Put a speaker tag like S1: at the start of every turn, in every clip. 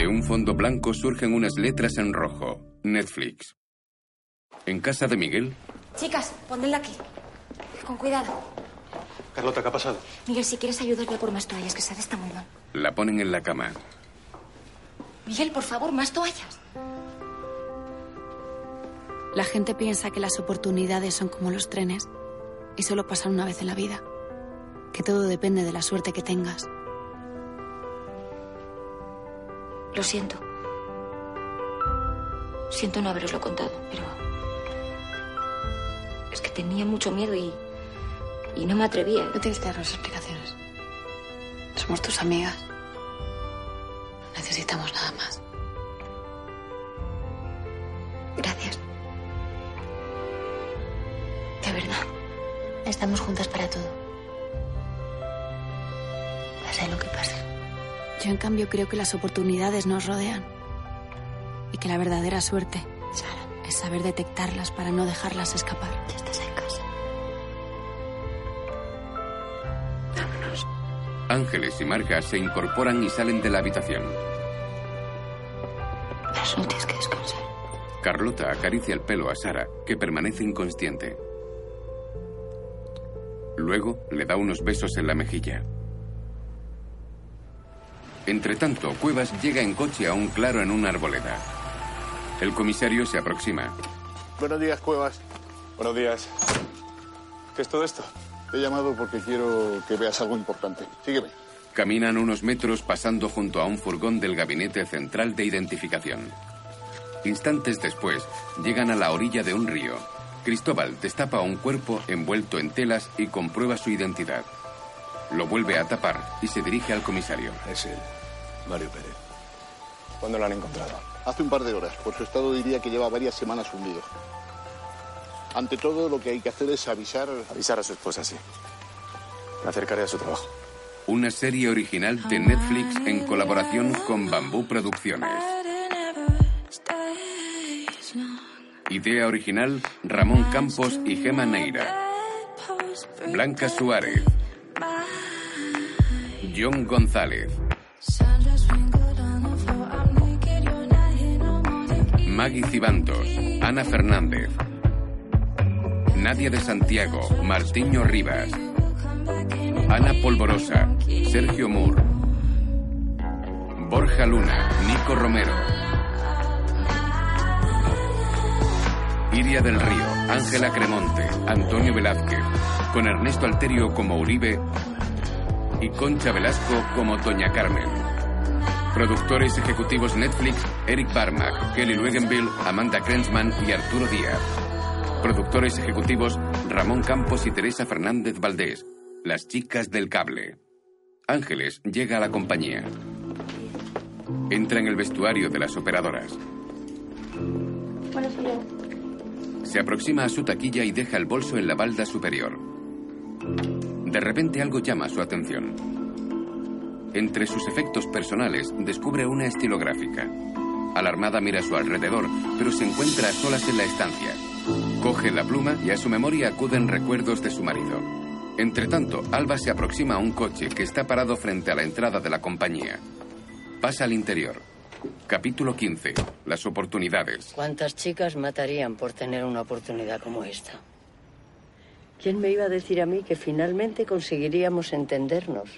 S1: De un fondo blanco surgen unas letras en rojo. Netflix. En casa de Miguel.
S2: Chicas, ponedla aquí. Con cuidado.
S3: Carlota, ¿qué ha pasado?
S2: Miguel, si quieres ayudarle por más toallas, que Sara está muy mal.
S1: La ponen en la cama.
S2: Miguel, por favor, más toallas.
S4: La gente piensa que las oportunidades son como los trenes y solo pasan una vez en la vida. Que todo depende de la suerte que tengas.
S2: Lo siento. Siento no haberoslo contado, pero. Es que tenía mucho miedo y. Y no me atrevía.
S4: No tienes que darnos explicaciones. Somos tus amigas. No necesitamos nada más.
S2: Gracias. De verdad.
S4: Estamos juntas para todo. Pase lo que pase. Yo, en cambio, creo que las oportunidades nos rodean. Y que la verdadera suerte
S2: Sara,
S4: es saber detectarlas para no dejarlas escapar.
S2: ya estás en casa. Vámonos.
S1: Ángeles y Marga se incorporan y salen de la habitación.
S2: Pero solo tienes que descansar.
S1: Carlota acaricia el pelo a Sara, que permanece inconsciente. Luego le da unos besos en la mejilla. Entretanto, Cuevas llega en coche a un claro en una arboleda. El comisario se aproxima.
S5: Buenos días, Cuevas.
S3: Buenos días. ¿Qué es todo esto?
S5: Te he llamado porque quiero que veas algo importante. Sígueme.
S1: Caminan unos metros pasando junto a un furgón del Gabinete Central de Identificación. Instantes después, llegan a la orilla de un río. Cristóbal destapa un cuerpo envuelto en telas y comprueba su identidad. Lo vuelve a tapar y se dirige al comisario.
S6: Es él, Mario Pérez. ¿Cuándo lo han encontrado?
S5: Hace un par de horas. Por su estado diría que lleva varias semanas hundido. Ante todo, lo que hay que hacer es avisar...
S6: Avisar a su esposa, sí. Me acercaré a su trabajo.
S1: Una serie original de Netflix en colaboración con Bambú Producciones. Idea original Ramón Campos y Gema Neira. Blanca Suárez. John González. Maggie Cibantos. Ana Fernández. Nadia de Santiago. Martiño Rivas. Ana Polvorosa. Sergio Moore. Borja Luna. Nico Romero. Iria del Río, Ángela Cremonte, Antonio Velázquez, con Ernesto Alterio como Uribe y Concha Velasco como Doña Carmen. Productores ejecutivos Netflix, Eric Barmack, Kelly Luegenville, Amanda Krensman y Arturo Díaz. Productores ejecutivos Ramón Campos y Teresa Fernández Valdés, las chicas del cable. Ángeles llega a la compañía. Entra en el vestuario de las operadoras. Se aproxima a su taquilla y deja el bolso en la balda superior. De repente algo llama su atención. Entre sus efectos personales descubre una estilográfica. Alarmada mira a su alrededor, pero se encuentra a solas en la estancia. Coge la pluma y a su memoria acuden recuerdos de su marido. Entretanto, Alba se aproxima a un coche que está parado frente a la entrada de la compañía. Pasa al interior. Capítulo 15. Las oportunidades.
S7: ¿Cuántas chicas matarían por tener una oportunidad como esta? ¿Quién me iba a decir a mí que finalmente conseguiríamos entendernos?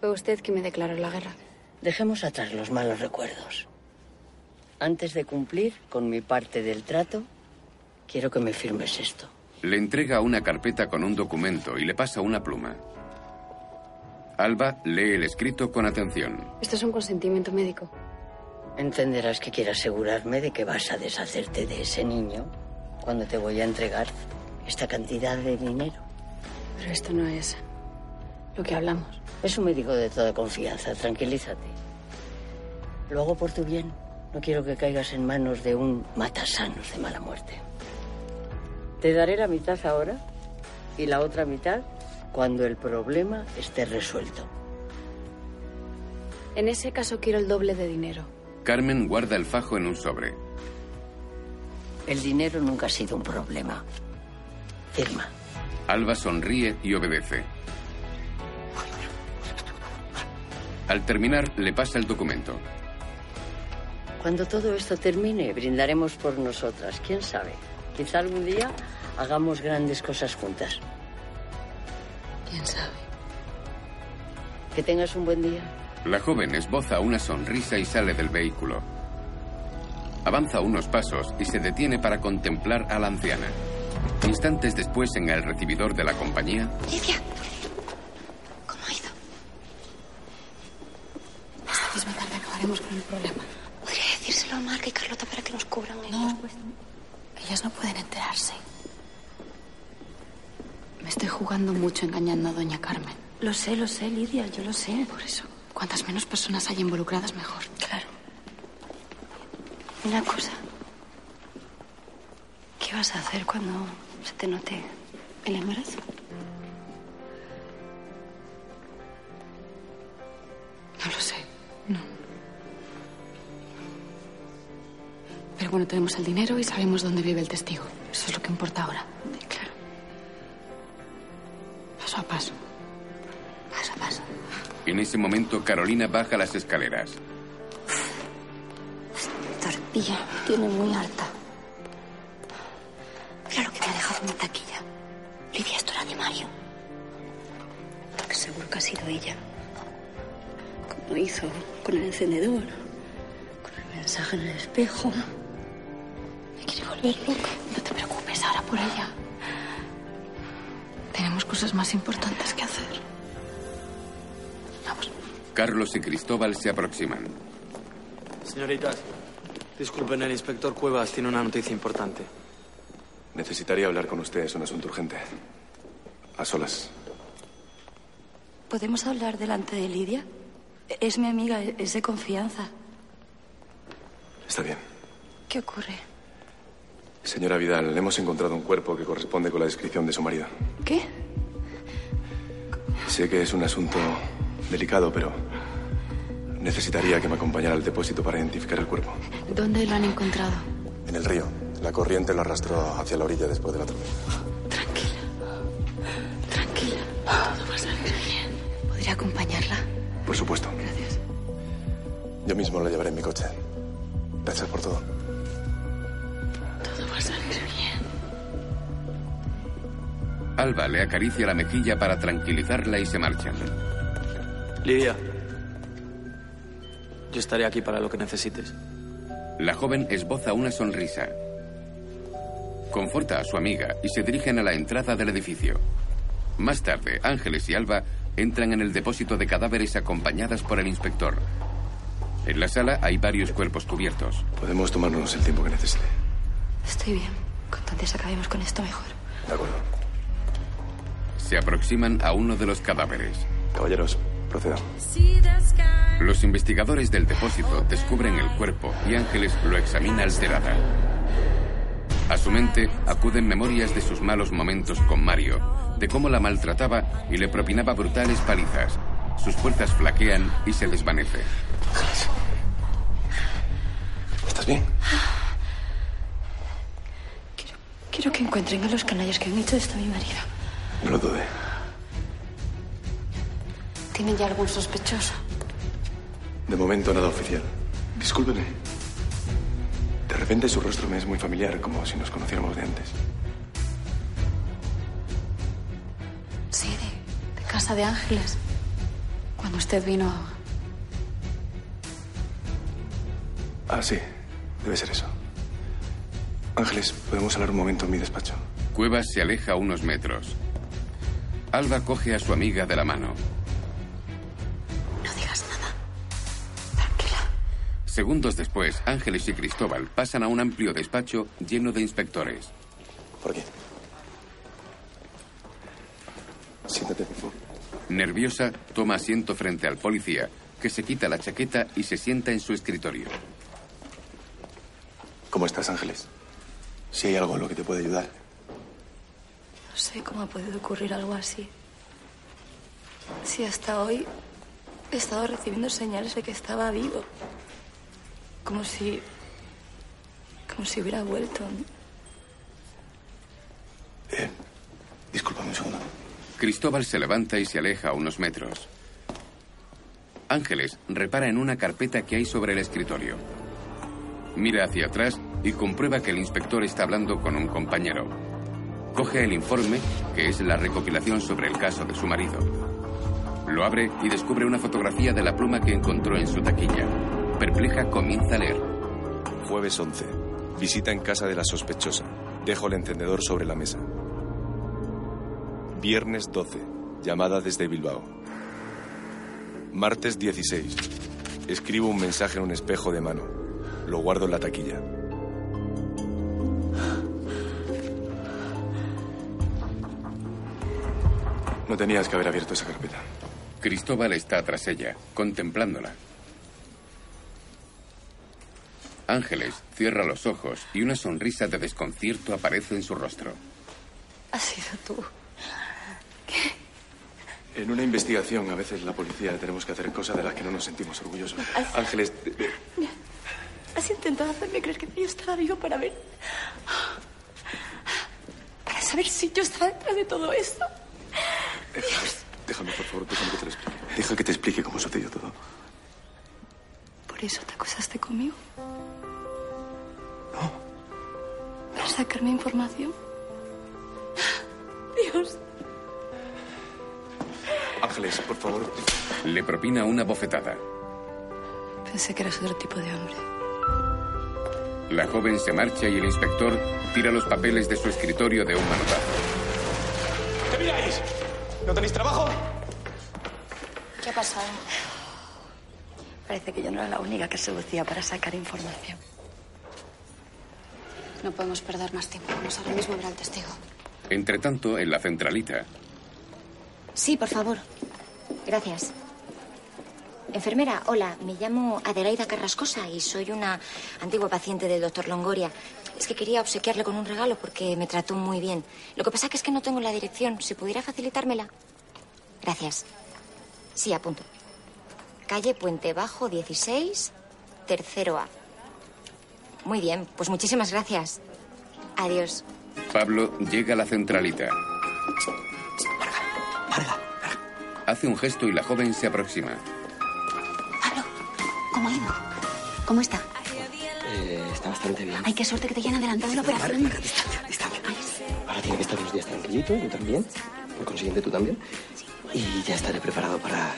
S4: Fue usted quien me declaró la guerra.
S7: Dejemos atrás los malos recuerdos. Antes de cumplir con mi parte del trato, quiero que me firmes esto.
S1: Le entrega una carpeta con un documento y le pasa una pluma. Alba lee el escrito con atención.
S4: Esto es un consentimiento médico.
S7: Entenderás que quiero asegurarme de que vas a deshacerte de ese niño cuando te voy a entregar esta cantidad de dinero.
S4: Pero esto no es lo que hablamos.
S7: Es un médico de toda confianza, tranquilízate. Lo hago por tu bien. No quiero que caigas en manos de un matasanos de mala muerte. Te daré la mitad ahora y la otra mitad cuando el problema esté resuelto.
S4: En ese caso quiero el doble de dinero.
S1: Carmen guarda el fajo en un sobre.
S7: El dinero nunca ha sido un problema. Firma.
S1: Alba sonríe y obedece. Al terminar, le pasa el documento.
S7: Cuando todo esto termine, brindaremos por nosotras. ¿Quién sabe? Quizá algún día hagamos grandes cosas juntas.
S4: ¿Quién sabe?
S7: Que tengas un buen día.
S1: La joven esboza una sonrisa y sale del vehículo. Avanza unos pasos y se detiene para contemplar a la anciana. Instantes después, en el recibidor de la compañía,
S2: Lidia. ¿Cómo ha ido?
S4: Esta misma tarde acabaremos con el problema.
S2: Podría decírselo a Marca y Carlota para que nos cubran ellos.
S4: No, ellas no pueden enterarse. Me estoy jugando mucho engañando a doña Carmen.
S2: Lo sé, lo sé, Lidia, yo lo sé.
S4: Por eso, cuantas menos personas hay involucradas, mejor.
S2: Claro. Una cosa. ¿Qué vas a hacer cuando se te note el embarazo?
S4: No lo sé. No. Pero bueno, tenemos el dinero y sabemos dónde vive el testigo. Eso es lo que importa ahora.
S2: Claro.
S4: Paso a paso.
S2: Paso a paso.
S1: en ese momento Carolina baja las escaleras.
S2: Tortilla, tiene muy harta. Mira lo que me ha dejado en mi taquilla. Lidia, esto era de Mario. Seguro que ha sido ella. Como hizo con el encendedor, con el mensaje en el espejo.
S4: No te preocupes ahora por ella. Tenemos cosas más importantes que hacer. Vamos.
S1: Carlos y Cristóbal se aproximan.
S8: Señoritas, disculpen, el inspector Cuevas tiene una noticia importante.
S9: Necesitaría hablar con usted, es un asunto urgente. A solas.
S2: ¿Podemos hablar delante de Lidia? Es mi amiga, es de confianza.
S9: Está bien.
S2: ¿Qué ocurre?
S9: Señora Vidal, hemos encontrado un cuerpo que corresponde con la descripción de su marido.
S2: ¿Qué?
S9: Sé que es un asunto delicado, pero necesitaría que me acompañara al depósito para identificar el cuerpo.
S4: ¿Dónde lo han encontrado?
S9: En el río. La corriente lo arrastró hacia la orilla después de la tormenta.
S4: Tranquila. Todo va a salir bien. ¿Podría acompañarla?
S9: Por supuesto.
S4: Gracias.
S9: Yo mismo la llevaré en mi coche. Gracias por todo.
S4: Todo va a salir bien.
S1: Alba le acaricia la mejilla para tranquilizarla y se marchan.
S8: Lidia, yo estaré aquí para lo que necesites.
S1: La joven esboza una sonrisa. Conforta a su amiga y se dirigen a la entrada del edificio. Más tarde, Ángeles y Alba entran en el depósito de cadáveres acompañadas por el inspector. En la sala hay varios cuerpos cubiertos.
S9: Podemos tomarnos el tiempo que necesite.
S2: Estoy bien. Cuanto antes acabemos con esto, mejor.
S9: De acuerdo.
S1: Se aproximan a uno de los cadáveres.
S9: Caballeros, procedan.
S1: Los investigadores del depósito descubren el cuerpo y Ángeles lo examina alterada. A su mente acuden memorias de sus malos momentos con Mario, de cómo la maltrataba y le propinaba brutales palizas. Sus fuerzas flaquean y se desvanece.
S9: ¿Estás bien?
S2: Quiero que encuentren a los canallas que han hecho esto a mi marido.
S9: No lo dude.
S2: ¿Tienen ya algún sospechoso?
S9: De momento nada oficial. Discúlpeme. De repente su rostro me es muy familiar, como si nos conociéramos de antes.
S4: Sí, de, de Casa de Ángeles. Cuando usted vino...
S9: Ah, sí. Debe ser eso. Ángeles, ¿podemos hablar un momento en mi despacho?
S1: Cuevas se aleja unos metros. Alba coge a su amiga de la mano.
S2: No digas nada. Tranquila.
S1: Segundos después, Ángeles y Cristóbal pasan a un amplio despacho lleno de inspectores.
S9: Por aquí. Siéntate, por favor.
S1: Nerviosa, toma asiento frente al policía, que se quita la chaqueta y se sienta en su escritorio.
S9: ¿Cómo estás, Ángeles? Si hay algo en lo que te puede ayudar.
S2: No sé cómo ha podido ocurrir algo así. Si hasta hoy he estado recibiendo señales de que estaba vivo. Como si. como si hubiera vuelto.
S9: Eh, discúlpame un segundo.
S1: Cristóbal se levanta y se aleja a unos metros. Ángeles repara en una carpeta que hay sobre el escritorio. Mira hacia atrás y comprueba que el inspector está hablando con un compañero. Coge el informe, que es la recopilación sobre el caso de su marido. Lo abre y descubre una fotografía de la pluma que encontró en su taquilla. Perpleja comienza a leer.
S9: Jueves 11. Visita en casa de la sospechosa. Dejo el encendedor sobre la mesa. Viernes 12. Llamada desde Bilbao. Martes 16. Escribo un mensaje en un espejo de mano. Lo guardo en la taquilla. No tenías que haber abierto esa carpeta.
S1: Cristóbal está tras ella, contemplándola. Ángeles cierra los ojos y una sonrisa de desconcierto aparece en su rostro.
S2: Has sido tú.
S9: En una investigación, a veces la policía tenemos que hacer cosas de las que no nos sentimos orgullosos. Ángeles,
S2: Has intentado hacerme creer que yo estaba vivo para ver. Para saber si yo estaba detrás de todo esto.
S9: Déjame, déjame, por favor, déjame que te lo explique. Deja que te explique cómo sucedió todo.
S2: ¿Por eso te acosaste conmigo? No. ¿Para sacarme información? Dios.
S9: Ángeles, por favor.
S1: Le propina una bofetada.
S2: Pensé que eras otro tipo de hombre.
S1: La joven se marcha y el inspector tira los papeles de su escritorio de un manotazo.
S10: ¿Qué miráis? ¿No tenéis trabajo?
S2: ¿Qué ha pasado? Parece que yo no era la única que seducía para sacar información.
S11: No podemos perder más tiempo. Vamos ahora mismo a ver al testigo.
S1: Entre tanto, en la centralita,
S12: Sí, por favor. Gracias. Enfermera, hola, me llamo Adelaida Carrascosa y soy una antigua paciente del doctor Longoria. Es que quería obsequiarle con un regalo porque me trató muy bien. Lo que pasa que es que no tengo la dirección. Si pudiera facilitármela. Gracias. Sí, apunto. Calle Puente Bajo 16, tercero A. Muy bien, pues muchísimas gracias. Adiós.
S1: Pablo llega a la centralita. Hace un gesto y la joven se aproxima.
S11: ¿Cómo ha ido? ¿Cómo está?
S13: Está bastante bien.
S11: Ay, qué suerte que te hayan adelantado la operación.
S13: Ahora tiene que estar unos días tranquilito, yo también. Por consiguiente, tú también. Y ya estaré preparado para,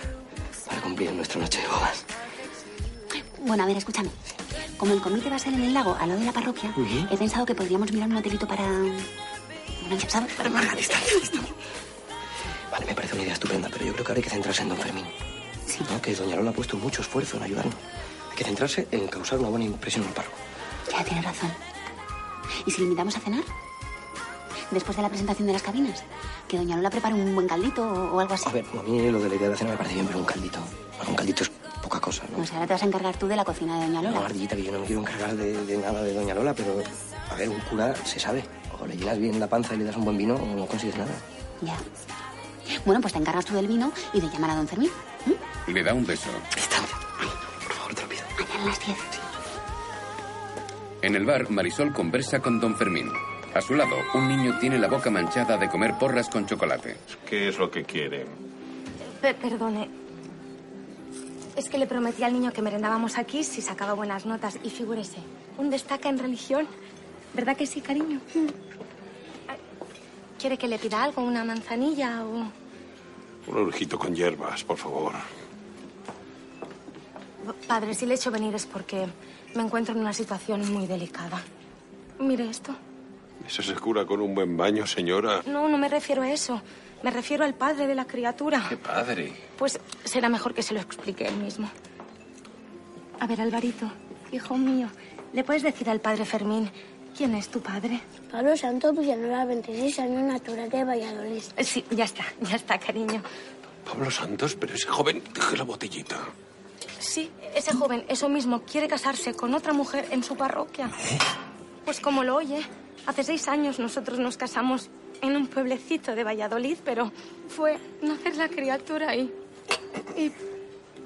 S13: para cumplir nuestra noche de bodas.
S11: Bueno, a ver, escúchame. Como el comité va a ser en el lago, al lado de la parroquia, he pensado que podríamos mirar un hotelito para... Bueno, ya sabes, para...
S13: Marga, distancia, distancia. Vale, me parece una idea estupenda, pero yo creo que ahora hay que centrarse en don Fermín.
S11: Sí.
S13: ¿No? Que doña Lola ha puesto mucho esfuerzo en ayudarnos. Hay que centrarse en causar una buena impresión al párroco.
S11: Ya tienes razón. ¿Y si le invitamos a cenar? Después de la presentación de las cabinas. Que doña Lola prepare un buen caldito o, o algo así.
S13: A ver, a mí lo de la idea de cena me parece bien, pero un caldito. Bueno, un caldito es poca cosa, ¿no?
S11: O sea, ahora te vas a encargar tú de la cocina de doña
S13: No,
S11: Lola.
S13: ardillita, que yo no me quiero encargar de, de nada de doña Lola, pero, a ver, un cura se sabe. O le llenas bien la panza y le das un buen vino, o no consigues nada.
S11: Ya. Bueno, pues te encargas tú del vino y de llamar a don Fermín.
S1: Le da un beso.
S13: Distancia. Por favor, te lo pido.
S11: Mañana a las 10.
S1: En el bar, Marisol conversa con don Fermín. A su lado, un niño tiene la boca manchada de comer porras con chocolate.
S14: ¿Qué es lo que quieren?
S15: Pe- perdone. Es que le prometí al niño que merendábamos aquí si sacaba buenas notas. Y figúrese, un destaca en religión. ¿Verdad que sí, cariño? Mm. ¿Quiere que le pida algo? ¿Una manzanilla o...?
S14: Un urjito con hierbas, por favor.
S15: Padre, si le he hecho venir es porque me encuentro en una situación muy delicada. Mire esto.
S14: ¿Eso se cura con un buen baño, señora?
S15: No, no me refiero a eso. Me refiero al padre de la criatura.
S14: ¿Qué padre?
S15: Pues será mejor que se lo explique él mismo. A ver, Alvarito, hijo mío, ¿le puedes decir al padre Fermín quién es tu padre?
S16: Pablo Santos Villanueva, 26 años, natural de Valladolid.
S15: Sí, ya está, ya está, cariño.
S14: Pablo Santos, pero ese joven, deje la botellita.
S15: Sí, ese joven, eso mismo, quiere casarse con otra mujer en su parroquia. Pues como lo oye, hace seis años nosotros nos casamos en un pueblecito de Valladolid, pero fue nacer la criatura y... y...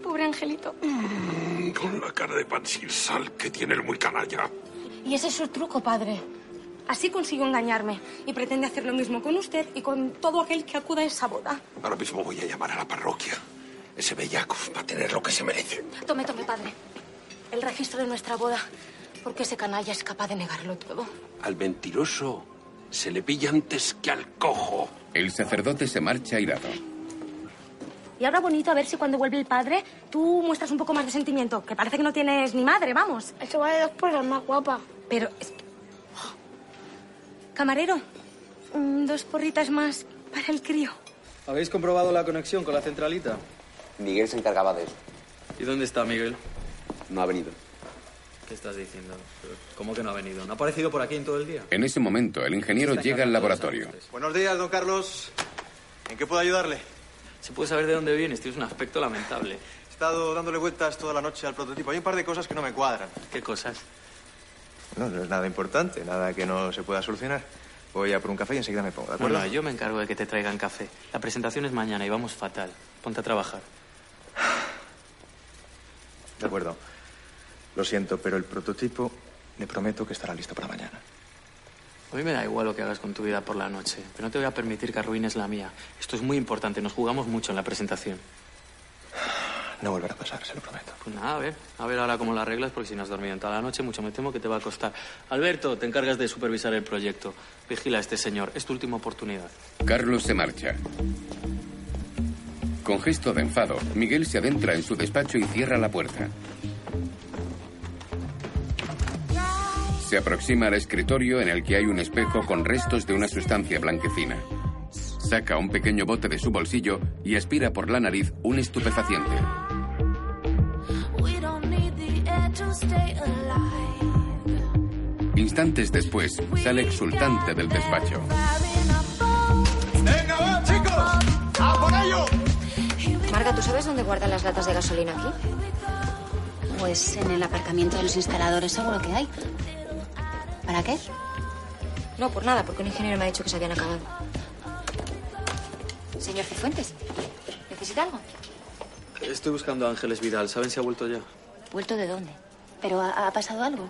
S15: pobre angelito.
S14: Mm, Con la cara de pan sin sal que tiene el muy canalla.
S15: Y ese es su truco, padre. Así consiguió engañarme y pretende hacer lo mismo con usted y con todo aquel que acuda a esa boda.
S14: Ahora mismo voy a llamar a la parroquia. Ese bellaco va a tener lo que se merece.
S15: Tome, tome, padre. El registro de nuestra boda. Porque ese canalla es capaz de negarlo todo.
S14: Al mentiroso se le pilla antes que al cojo.
S1: El sacerdote se marcha irado.
S15: Y ahora bonito, a ver si cuando vuelve el padre tú muestras un poco más de sentimiento. Que parece que no tienes ni madre, vamos.
S17: Eso vale dos por más guapa.
S15: Pero... es que- Camarero, mm, dos porritas más para el crío.
S8: ¿Habéis comprobado la conexión con la centralita?
S13: Miguel se encargaba de eso.
S8: ¿Y dónde está Miguel?
S13: No ha venido.
S8: ¿Qué estás diciendo? ¿Cómo que no ha venido? ¿No ha aparecido por aquí en todo el día?
S1: En ese momento, el ingeniero llega al laboratorio.
S18: Buenos días, don Carlos. ¿En qué puedo ayudarle?
S8: ¿Se puede saber de dónde vienes? Tienes un aspecto lamentable.
S18: He estado dándole vueltas toda la noche al prototipo. Hay un par de cosas que no me cuadran.
S8: ¿Qué cosas?
S18: No, no es nada importante, nada que no se pueda solucionar. Voy a por un café y enseguida me pongo, ¿de acuerdo?
S8: Bueno, yo me encargo de que te traigan café. La presentación es mañana y vamos fatal. Ponte a trabajar.
S18: De acuerdo. Lo siento, pero el prototipo le prometo que estará listo para mañana.
S8: A mí me da igual lo que hagas con tu vida por la noche, pero no te voy a permitir que arruines la mía. Esto es muy importante, nos jugamos mucho en la presentación.
S18: No volverá a pasar, se lo prometo.
S8: Pues nada, a ver, a ver ahora cómo la arreglas, porque si no has dormido en toda la noche, mucho me temo que te va a costar. Alberto, te encargas de supervisar el proyecto. Vigila a este señor, es tu última oportunidad.
S1: Carlos se marcha. Con gesto de enfado, Miguel se adentra en su despacho y cierra la puerta. Se aproxima al escritorio en el que hay un espejo con restos de una sustancia blanquecina. Saca un pequeño bote de su bolsillo y aspira por la nariz un estupefaciente. Instantes después, sale exultante del despacho.
S12: Marga, ¿tú sabes dónde guardan las latas de gasolina aquí?
S4: Pues en el aparcamiento de los instaladores seguro que hay. ¿Para qué?
S12: No, por nada, porque un ingeniero me ha dicho que se habían acabado. Señor Cifuentes, ¿necesita algo?
S8: Estoy buscando a Ángeles Vidal. ¿Saben si ha vuelto ya?
S12: ¿Vuelto de dónde?
S4: ¿Pero ha, ha pasado algo?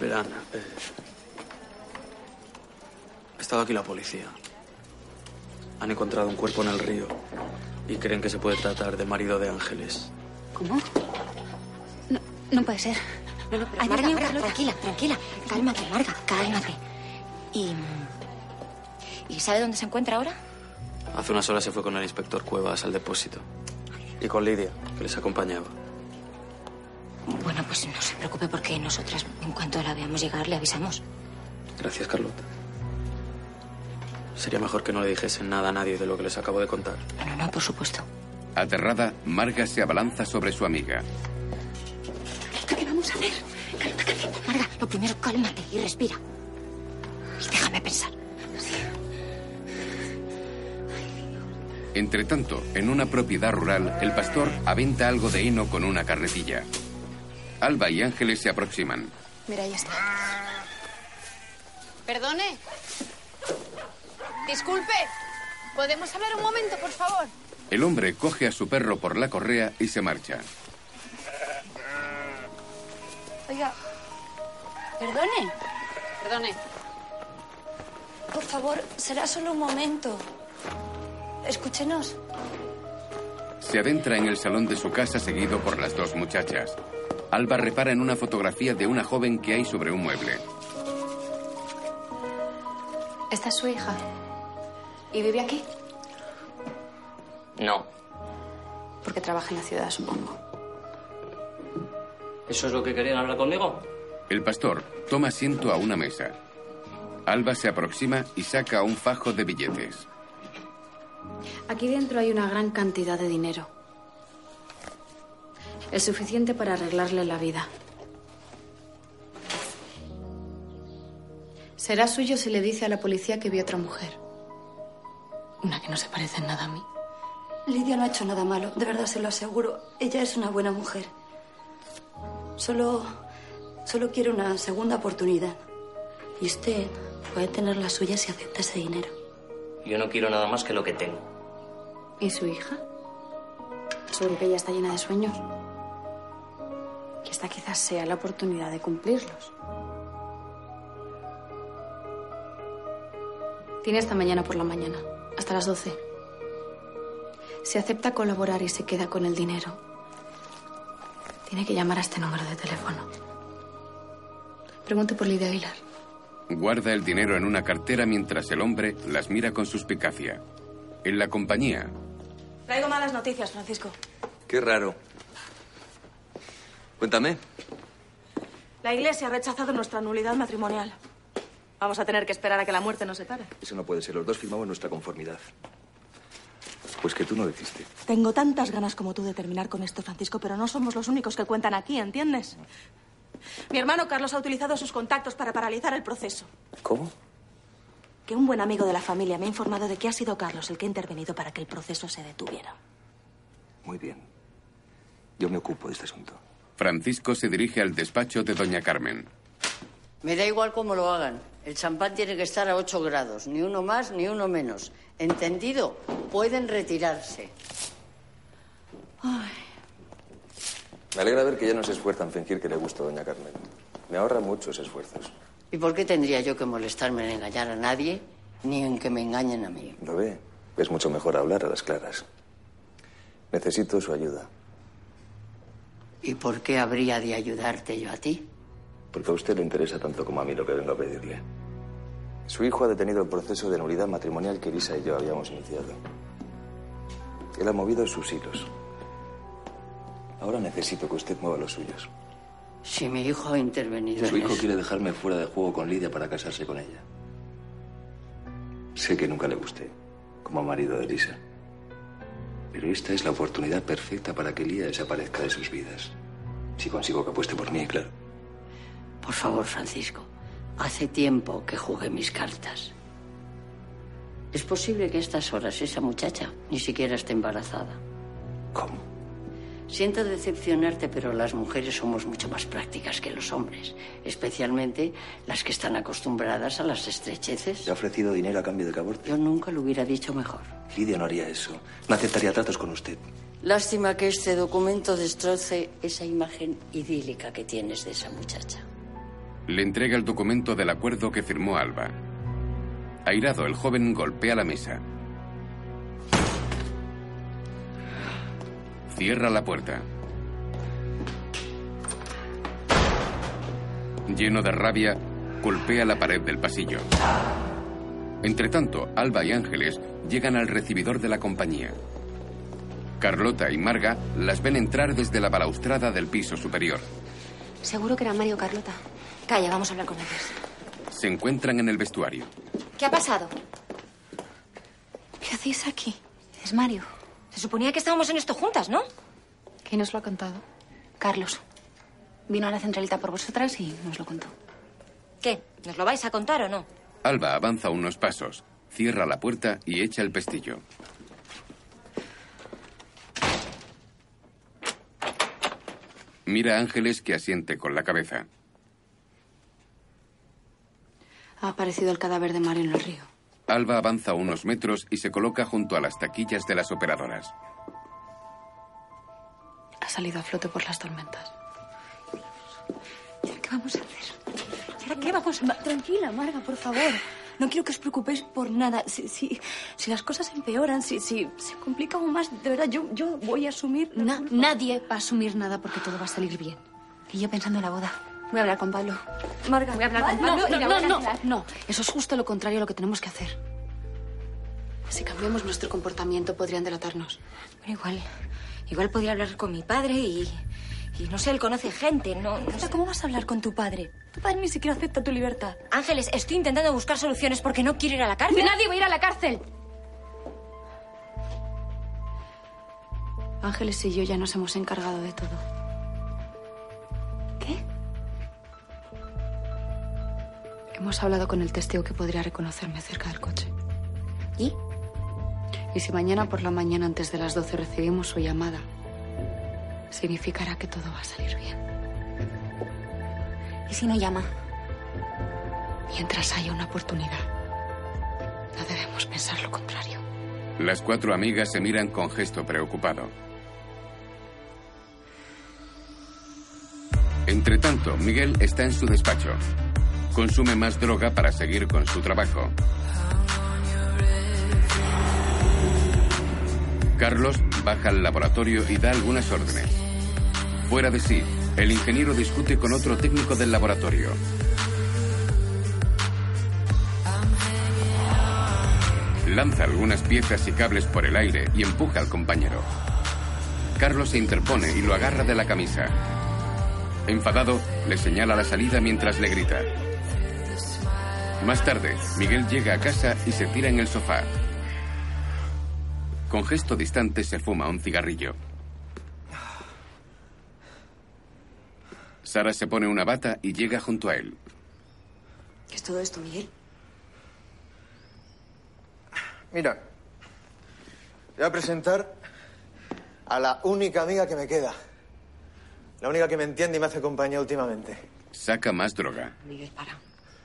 S8: Verán, eh, estado aquí la policía. Han encontrado un cuerpo en el río y creen que se puede tratar de marido de Ángeles.
S4: ¿Cómo? No, no puede ser.
S12: No, no, pero
S4: Ay,
S12: Marga, Marga, tranquila, tranquila. Cálmate, Marga, cálmate. ¿Y, ¿Y sabe dónde se encuentra ahora?
S8: Hace unas horas se fue con el inspector Cuevas al depósito. Y con Lidia, que les acompañaba.
S12: Bueno, pues no se preocupe porque nosotras, en cuanto la veamos llegar, le avisamos.
S8: Gracias, Carlota. Sería mejor que no le dijesen nada a nadie de lo que les acabo de contar.
S12: No, no, por supuesto.
S1: Aterrada, Marga se abalanza sobre su amiga.
S12: ¿Qué vamos a hacer? Calma, calma. Marga, lo primero, cálmate y respira. Y déjame pensar.
S1: Entre tanto, en una propiedad rural, el pastor aventa algo de heno con una carretilla. Alba y Ángeles se aproximan.
S4: Mira, ahí está. Perdone. Disculpe. ¿Podemos hablar un momento, por favor?
S1: El hombre coge a su perro por la correa y se marcha.
S2: Oiga,
S4: Perdone. Perdone.
S2: por favor, será solo un momento. Escúchenos.
S1: Se adentra en el salón de su casa seguido por las dos muchachas. Alba repara en una fotografía de una joven que hay sobre un mueble.
S4: ¿Esta es su hija? ¿Y vive aquí?
S13: No.
S4: Porque trabaja en la ciudad, supongo.
S13: ¿Eso es lo que querían hablar conmigo?
S1: El pastor toma asiento a una mesa. Alba se aproxima y saca un fajo de billetes.
S4: Aquí dentro hay una gran cantidad de dinero. Es suficiente para arreglarle la vida. Será suyo si le dice a la policía que vio otra mujer. Una que no se parece en nada a mí.
S2: Lidia no ha hecho nada malo, de verdad se lo aseguro. Ella es una buena mujer. Solo. solo quiere una segunda oportunidad. Y usted puede tener la suya si acepta ese dinero.
S13: Yo no quiero nada más que lo que tengo.
S4: ¿Y su hija? Seguro que ella está llena de sueños. Y esta quizás sea la oportunidad de cumplirlos. Tiene esta mañana por la mañana, hasta las 12. Si acepta colaborar y se queda con el dinero, tiene que llamar a este número de teléfono. Pregunte por Lidia Aguilar.
S1: Guarda el dinero en una cartera mientras el hombre las mira con suspicacia. En la compañía,
S19: Traigo malas noticias, Francisco.
S6: Qué raro. Cuéntame.
S19: La iglesia ha rechazado nuestra nulidad matrimonial. Vamos a tener que esperar a que la muerte nos separe.
S6: Eso no puede ser. Los dos firmamos nuestra conformidad. Pues que tú no lo hiciste.
S19: Tengo tantas ganas como tú de terminar con esto, Francisco, pero no somos los únicos que cuentan aquí, ¿entiendes? Mi hermano Carlos ha utilizado sus contactos para paralizar el proceso.
S6: ¿Cómo?
S19: Que un buen amigo de la familia me ha informado de que ha sido Carlos el que ha intervenido para que el proceso se detuviera.
S6: Muy bien. Yo me ocupo de este asunto.
S1: Francisco se dirige al despacho de doña Carmen.
S7: Me da igual cómo lo hagan. El champán tiene que estar a 8 grados, ni uno más ni uno menos. ¿Entendido? Pueden retirarse.
S20: Me alegra ver que ya no se esfuerza en fingir que le gusta a doña Carmen. Me ahorra muchos esfuerzos.
S7: ¿Y por qué tendría yo que molestarme en engañar a nadie, ni en que me engañen a mí?
S20: ¿Lo ve? Es mucho mejor hablar a las claras. Necesito su ayuda.
S7: ¿Y por qué habría de ayudarte yo a ti?
S20: Porque a usted le interesa tanto como a mí lo que vengo a pedirle. Su hijo ha detenido el proceso de nulidad matrimonial que Elisa y yo habíamos iniciado. Él ha movido sus hilos. Ahora necesito que usted mueva los suyos.
S7: Si mi hijo ha intervenido
S20: Su
S7: en
S20: hijo
S7: eso-
S20: quiere dejarme fuera de juego con Lidia para casarse con ella. Sé que nunca le gusté, como marido de Elisa. Pero esta es la oportunidad perfecta para que Lidia desaparezca de sus vidas. Si consigo que apueste por mí, claro.
S7: Por favor, Francisco, hace tiempo que jugué mis cartas. Es posible que a estas horas esa muchacha ni siquiera esté embarazada.
S20: ¿Cómo?
S7: Siento decepcionarte, pero las mujeres somos mucho más prácticas que los hombres, especialmente las que están acostumbradas a las estrecheces.
S20: ¿Le ha ofrecido dinero a cambio de que aborte?
S7: Yo nunca lo hubiera dicho mejor.
S20: Lidia no haría eso. No aceptaría tratos con usted.
S7: Lástima que este documento destroce esa imagen idílica que tienes de esa muchacha.
S1: Le entrega el documento del acuerdo que firmó Alba. Airado, el joven golpea la mesa. Cierra la puerta. Lleno de rabia, golpea la pared del pasillo. Entretanto, Alba y Ángeles llegan al recibidor de la compañía. Carlota y Marga las ven entrar desde la balaustrada del piso superior.
S12: Seguro que era Mario Carlota. Calla, vamos a hablar con ellos.
S1: Se encuentran en el vestuario.
S12: ¿Qué ha pasado?
S4: ¿Qué hacéis aquí?
S12: Es Mario. Se suponía que estábamos en esto juntas, ¿no?
S4: ¿Quién os lo ha contado?
S12: Carlos.
S4: Vino a la centralita por vosotras y nos lo contó.
S12: ¿Qué? ¿Nos lo vais a contar o no?
S1: Alba avanza unos pasos, cierra la puerta y echa el pestillo. Mira a Ángeles que asiente con la cabeza.
S4: Ha aparecido el cadáver de Mario en el río.
S1: Alba avanza unos metros y se coloca junto a las taquillas de las operadoras.
S4: Ha salido a flote por las tormentas.
S2: ¿Y ahora qué vamos a hacer? ¿Y ahora qué vamos a Tranquila, Marga, por favor. No quiero que os preocupéis por nada. Si, si, si las cosas empeoran, si, si se complica aún más, de verdad, yo, yo voy a asumir...
S4: Na- nadie va a asumir nada porque todo va a salir bien. Y yo pensando en la boda. Voy a hablar con Pablo.
S2: Marga,
S4: Voy a hablar con Pablo.
S2: no, no, no.
S4: no. Eso es justo lo contrario a lo que tenemos que hacer. Si cambiamos nuestro comportamiento, podrían delatarnos.
S12: Pero igual, igual podría hablar con mi padre y, y no sé, él conoce gente, no, no sé.
S2: ¿Cómo vas a hablar con tu padre? Tu padre ni siquiera acepta tu libertad.
S12: Ángeles, estoy intentando buscar soluciones porque no quiero ir a la cárcel.
S4: Nadie va a ir a la cárcel. Ángeles y yo ya nos hemos encargado de todo. Hemos hablado con el testigo que podría reconocerme cerca del coche.
S12: ¿Y?
S4: Y si mañana por la mañana antes de las 12 recibimos su llamada, significará que todo va a salir bien.
S12: ¿Y si no llama?
S4: Mientras haya una oportunidad, no debemos pensar lo contrario.
S1: Las cuatro amigas se miran con gesto preocupado. Entretanto, Miguel está en su despacho. Consume más droga para seguir con su trabajo. Carlos baja al laboratorio y da algunas órdenes. Fuera de sí, el ingeniero discute con otro técnico del laboratorio. Lanza algunas piezas y cables por el aire y empuja al compañero. Carlos se interpone y lo agarra de la camisa. Enfadado, le señala la salida mientras le grita. Más tarde, Miguel llega a casa y se tira en el sofá. Con gesto distante se fuma un cigarrillo. Sara se pone una bata y llega junto a él.
S21: ¿Qué es todo esto, Miguel?
S18: Mira, voy a presentar a la única amiga que me queda. La única que me entiende y me hace compañía últimamente.
S1: Saca más droga.
S21: Miguel, para.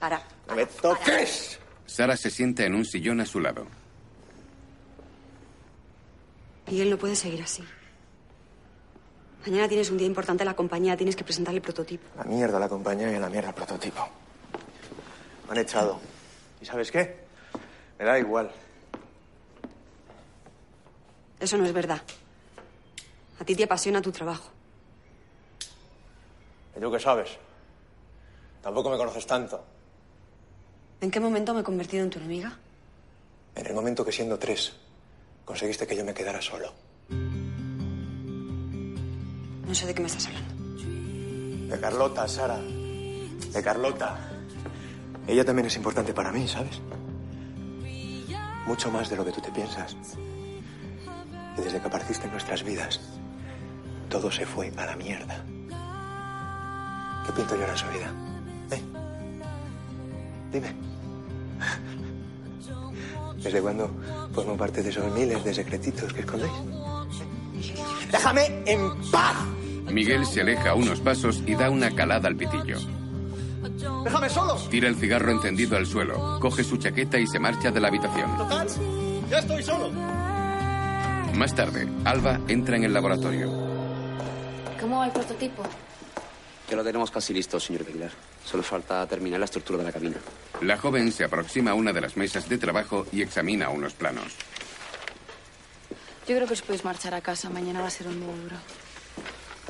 S21: Para.
S18: ¡No me toques!
S1: Sara se sienta en un sillón a su lado.
S21: Miguel, no puede seguir así. Mañana tienes un día importante en la compañía, tienes que presentar el prototipo.
S18: La mierda la compañía y la mierda el prototipo. Me han echado. ¿Y sabes qué? Me da igual.
S21: Eso no es verdad. A ti te apasiona tu trabajo.
S18: ¿Y tú qué sabes? Tampoco me conoces tanto.
S21: ¿En qué momento me he convertido en tu enemiga?
S18: En el momento que siendo tres, conseguiste que yo me quedara solo.
S21: No sé de qué me estás hablando.
S18: De Carlota, Sara. De Carlota. Ella también es importante para mí, ¿sabes? Mucho más de lo que tú te piensas. Y desde que apareciste en nuestras vidas, todo se fue a la mierda. ¿Qué pinto yo ahora en su vida? ¿Eh? Dime. ¿Desde cuándo formo parte de esos miles de secretitos que escondéis? ¡Déjame en paz!
S1: Miguel se aleja unos pasos y da una calada al pitillo.
S18: ¡Déjame solo!
S1: Tira el cigarro encendido al suelo, coge su chaqueta y se marcha de la habitación.
S18: Total, ya estoy solo.
S1: Más tarde, Alba entra en el laboratorio.
S4: ¿Cómo va el prototipo?
S22: Ya lo tenemos casi listo, señor Aguilar. Solo falta terminar la estructura de la cabina.
S1: La joven se aproxima a una de las mesas de trabajo y examina unos planos.
S4: Yo creo que os podéis marchar a casa. Mañana va a ser un día duro.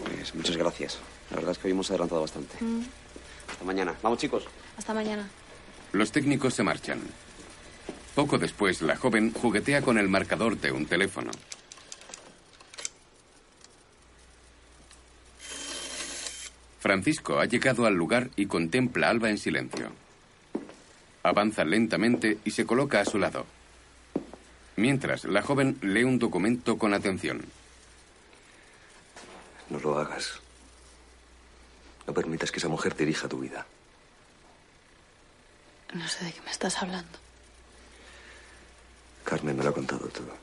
S22: Pues muchas gracias. La verdad es que hoy hemos adelantado bastante. Hasta mañana. Vamos, chicos.
S4: Hasta mañana.
S1: Los técnicos se marchan. Poco después, la joven juguetea con el marcador de un teléfono. Francisco ha llegado al lugar y contempla a Alba en silencio. Avanza lentamente y se coloca a su lado. Mientras, la joven lee un documento con atención.
S20: No lo hagas. No permitas que esa mujer dirija tu vida.
S4: No sé de qué me estás hablando.
S20: Carmen me lo ha contado todo.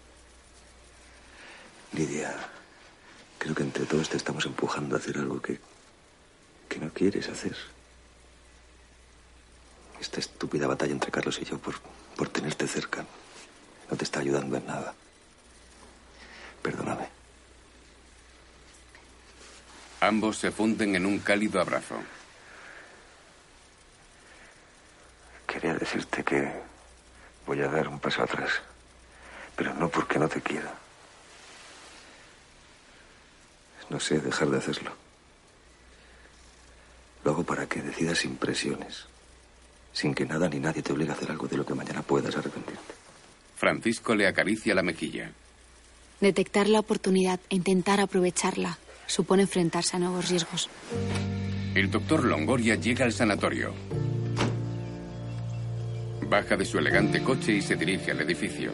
S20: Lidia, creo que entre todos te estamos empujando a hacer algo que, que no quieres hacer. Esta estúpida batalla entre Carlos y yo por, por tenerte cerca no te está ayudando en nada. Perdóname.
S1: Ambos se funden en un cálido abrazo.
S20: Quería decirte que voy a dar un paso atrás, pero no porque no te quiera. No sé dejar de hacerlo. Lo hago para que decidas sin presiones, sin que nada ni nadie te obligue a hacer algo de lo que mañana puedas arrepentirte.
S1: Francisco le acaricia la mejilla.
S4: Detectar la oportunidad e intentar aprovecharla supone enfrentarse a nuevos riesgos.
S1: El doctor Longoria llega al sanatorio. Baja de su elegante coche y se dirige al edificio.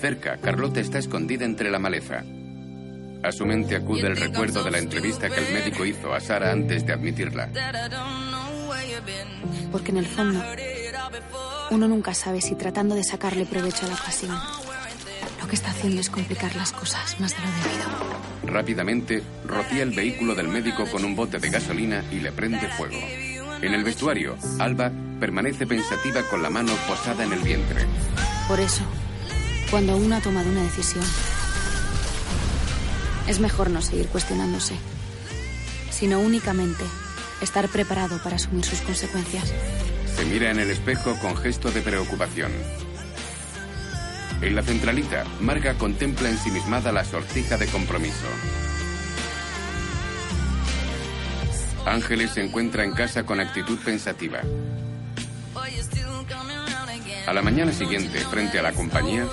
S1: Cerca, Carlota está escondida entre la maleza. A su mente acude el recuerdo de la entrevista que el médico hizo a Sara antes de admitirla.
S4: Porque en el fondo, uno nunca sabe si tratando de sacarle provecho a la ocasión, lo que está haciendo es complicar las cosas más de lo debido.
S1: Rápidamente, rocía el vehículo del médico con un bote de gasolina y le prende fuego. En el vestuario, Alba permanece pensativa con la mano posada en el vientre.
S4: Por eso, cuando uno ha tomado una decisión, es mejor no seguir cuestionándose, sino únicamente estar preparado para asumir sus consecuencias.
S1: Se mira en el espejo con gesto de preocupación. En la centralita, Marga contempla ensimismada la sortija de compromiso. Ángeles se encuentra en casa con actitud pensativa. A la mañana siguiente, frente a la compañía,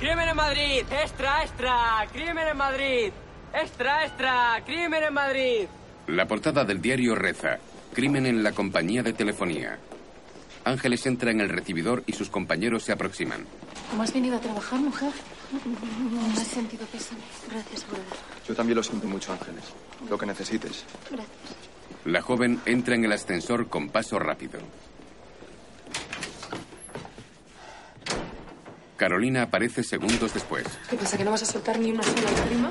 S23: ¡Crimen en Madrid! ¡Extra, extra! ¡Crimen en Madrid! ¡Extra, extra! ¡Crimen en Madrid!
S1: La portada del diario reza, Crimen en la compañía de telefonía. Ángeles entra en el recibidor y sus compañeros se aproximan.
S2: ¿Cómo has venido a trabajar, mujer? No he sentido pésame. Gracias, brother.
S24: Yo también lo siento mucho, Ángeles. Lo que necesites.
S2: Gracias.
S1: La joven entra en el ascensor con paso rápido. Carolina aparece segundos después.
S19: ¿Qué pasa, que no vas a soltar ni una sola lágrima?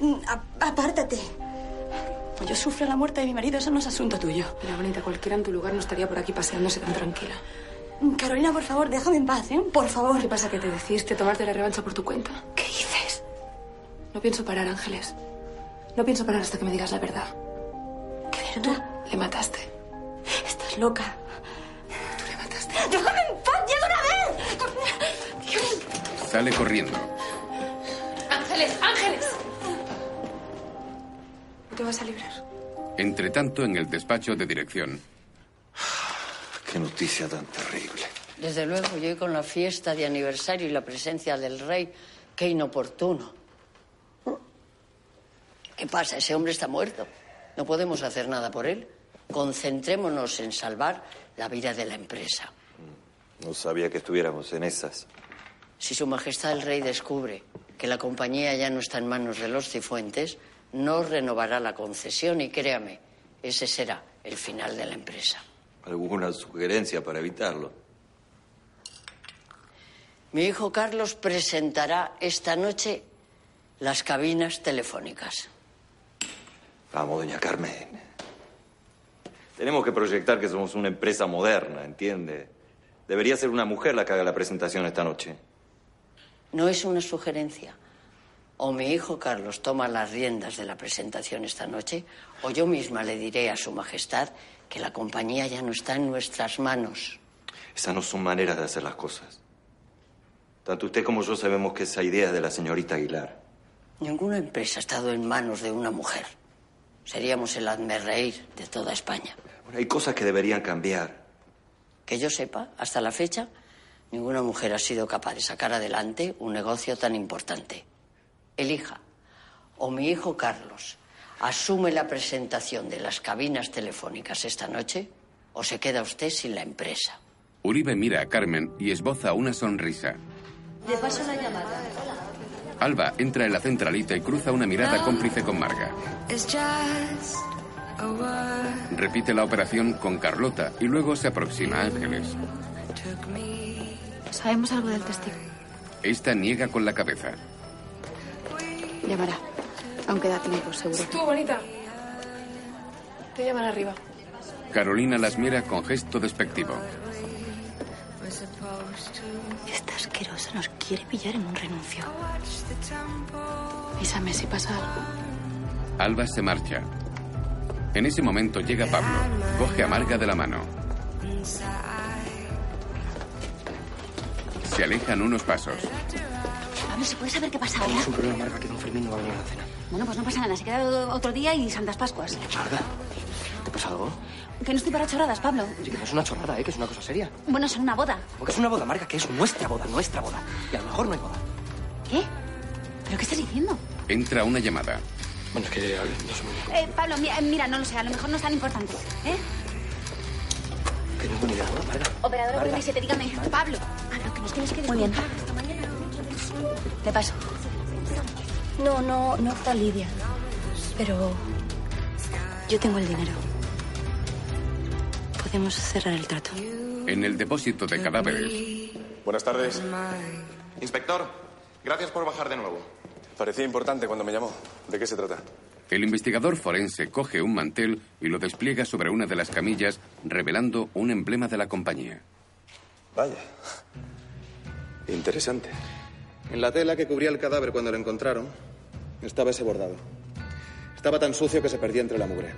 S25: Mm, Apártate.
S19: Yo sufro la muerte de mi marido, eso no es asunto tuyo. Mira, bonita, cualquiera en tu lugar no estaría por aquí paseándose tan tranquila.
S25: Mm, Carolina, por favor, déjame en paz, ¿eh? Por favor.
S19: ¿Qué pasa, que te decidiste tomarte la revancha por tu cuenta? ¿Qué dices? No pienso parar, Ángeles. No pienso parar hasta que me digas la verdad.
S25: ¿Qué
S19: Tú le mataste.
S25: Estás loca.
S19: Tú le mataste.
S25: ¡Déjame en paz ya de una vez!
S1: Sale corriendo.
S19: ¡Ángeles! ¡Ángeles! Te vas a librar.
S1: Entre tanto, en el despacho de dirección,
S6: Qué noticia tan terrible.
S7: Desde luego, yo con la fiesta de aniversario y la presencia del rey, qué inoportuno. ¿Qué pasa? Ese hombre está muerto. No podemos hacer nada por él. Concentrémonos en salvar la vida de la empresa.
S6: No sabía que estuviéramos en esas.
S7: Si Su Majestad el Rey descubre que la compañía ya no está en manos de los Cifuentes, no renovará la concesión y créame, ese será el final de la empresa.
S6: ¿Alguna sugerencia para evitarlo?
S7: Mi hijo Carlos presentará esta noche las cabinas telefónicas.
S6: Vamos, doña Carmen. Tenemos que proyectar que somos una empresa moderna, ¿entiende? Debería ser una mujer la que haga la presentación esta noche.
S7: No es una sugerencia. O mi hijo Carlos toma las riendas de la presentación esta noche, o yo misma le diré a Su Majestad que la compañía ya no está en nuestras manos.
S6: Esas no son maneras de hacer las cosas. Tanto usted como yo sabemos que esa idea es de la señorita Aguilar.
S7: Ninguna empresa ha estado en manos de una mujer. Seríamos el reír de toda España.
S6: Bueno, hay cosas que deberían cambiar.
S7: Que yo sepa, hasta la fecha, ninguna mujer ha sido capaz de sacar adelante un negocio tan importante. Elija, o mi hijo Carlos asume la presentación de las cabinas telefónicas esta noche, o se queda usted sin la empresa.
S1: Uribe mira a Carmen y esboza una sonrisa.
S7: Le paso la llamada.
S1: Alba entra en la centralita y cruza una mirada cómplice con Marga. Repite la operación con Carlota y luego se aproxima a Ángeles.
S4: ¿Sabemos algo del testigo?
S1: Esta niega con la cabeza.
S4: Llamará. Aunque da tiempo, seguro.
S19: Tú, bonita. Te llaman arriba.
S1: Carolina las mira con gesto despectivo.
S4: Esta asquerosa nos quiere pillar en un renuncio. Avísame si pasa algo.
S1: Alba se marcha. En ese momento llega Pablo. Coge a Marga de la mano. Se alejan unos pasos.
S4: Pablo, ¿se puede saber qué pasa ahora?
S13: Tenemos un problema, Marga, que don Fermín no va a venir a la cena.
S4: Bueno, pues no pasa nada. Se queda otro día y Santas Pascuas.
S13: Marga, ¿te pasa algo?
S4: Que no estoy para chorradas, Pablo.
S13: Oye, que no es una chorrada, ¿eh? Que es una cosa seria.
S4: Bueno, es una boda.
S13: Porque es una boda, Marga, que es nuestra boda, nuestra boda. Y a lo mejor no hay boda.
S4: ¿Qué? ¿Pero qué estás diciendo?
S1: Entra una llamada.
S13: Bueno, es que no muy.
S4: Eh, Pablo, mira, mira, no lo sé. A lo mejor no es tan importante. ¿Eh?
S13: Que no es buena idea, ¿no, Marga?
S4: Operadora
S13: Marga.
S4: 47, dígame. Pablo. Pablo, que nos tienes que Muy bien. Te paso.
S2: No, no, no está Lidia. Pero yo tengo el dinero. Podemos cerrar el trato.
S1: En el depósito de cadáveres,
S3: Buenas tardes. Inspector, gracias por bajar de nuevo. Parecía importante cuando me llamó. ¿De qué se trata?
S1: el investigador forense coge un mantel y lo despliega sobre una de las camillas, revelando un emblema de la compañía.
S3: Vaya. Interesante. En la tela que cubría el cadáver cuando lo encontraron estaba ese bordado. Estaba tan sucio que se perdía entre la mugre.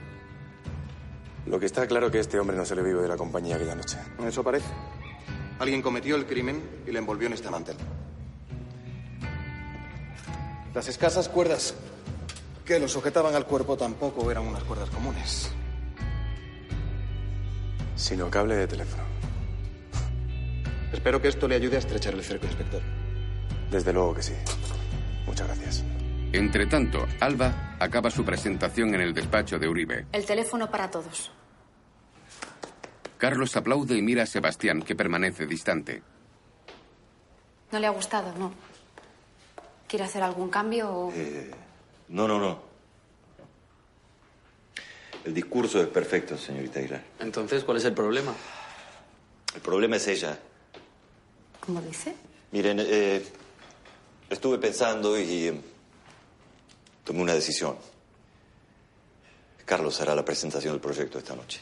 S3: Lo que está claro que este hombre no se le vive de la compañía aquella noche. Eso parece. Alguien cometió el crimen y le envolvió en este mantel. Las escasas cuerdas que lo sujetaban al cuerpo tampoco eran unas cuerdas comunes.
S18: Sino cable de teléfono.
S3: Espero que esto le ayude a estrechar el cerco, inspector.
S18: Desde luego que sí. Muchas gracias.
S1: Entre tanto, Alba acaba su presentación en el despacho de Uribe.
S4: El teléfono para todos.
S1: Carlos aplaude y mira a Sebastián, que permanece distante.
S4: ¿No le ha gustado? No. ¿Quiere hacer algún cambio o...?
S6: Eh, no, no, no. El discurso es perfecto, señorita Aguilar.
S8: Entonces, ¿cuál es el problema?
S6: El problema es ella.
S4: ¿Cómo dice?
S6: Miren, eh, estuve pensando y eh, tomé una decisión. Carlos hará la presentación del proyecto esta noche.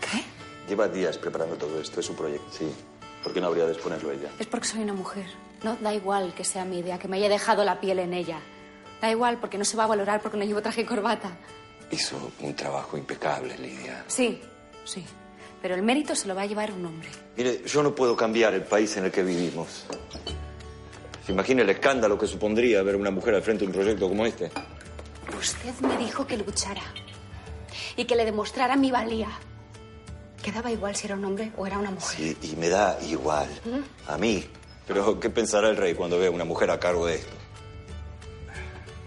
S4: ¿Qué?
S6: Lleva días preparando todo esto, es su proyecto, sí. ¿Por qué no habría de exponerlo ella?
S4: Es porque soy una mujer. No, da igual que sea mi idea, que me haya dejado la piel en ella. Da igual porque no se va a valorar porque no llevo traje y corbata.
S6: Hizo un trabajo impecable, Lidia.
S4: Sí, sí. Pero el mérito se lo va a llevar un hombre.
S6: Mire, yo no puedo cambiar el país en el que vivimos. ¿Se imagina el escándalo que supondría ver a una mujer al frente de un proyecto como este?
S4: Usted me dijo que luchara y que le demostrara mi valía. Quedaba igual si era un hombre o era una mujer.
S6: Sí, y me da igual.
S4: ¿Mm?
S6: A mí. Pero, ¿qué pensará el rey cuando ve a una mujer a cargo de esto?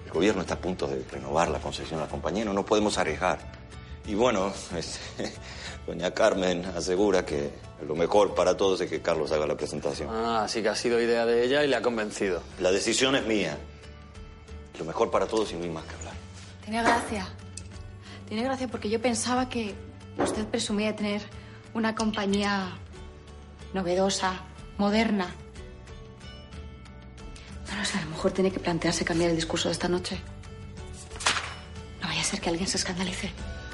S6: El gobierno está a punto de renovar la concesión a la compañía, no nos podemos arriesgar. Y bueno, es- doña Carmen asegura que lo mejor para todos es que Carlos haga la presentación.
S8: Ah, así que ha sido idea de ella y le ha convencido.
S6: La decisión es mía. Lo mejor para todos y no hay más que hablar.
S4: Tiene gracia. Tiene gracia porque yo pensaba que usted presumía de tener una compañía novedosa, moderna. No lo sé, a lo mejor tiene que plantearse cambiar el discurso de esta noche. No vaya a ser que alguien se escandalice.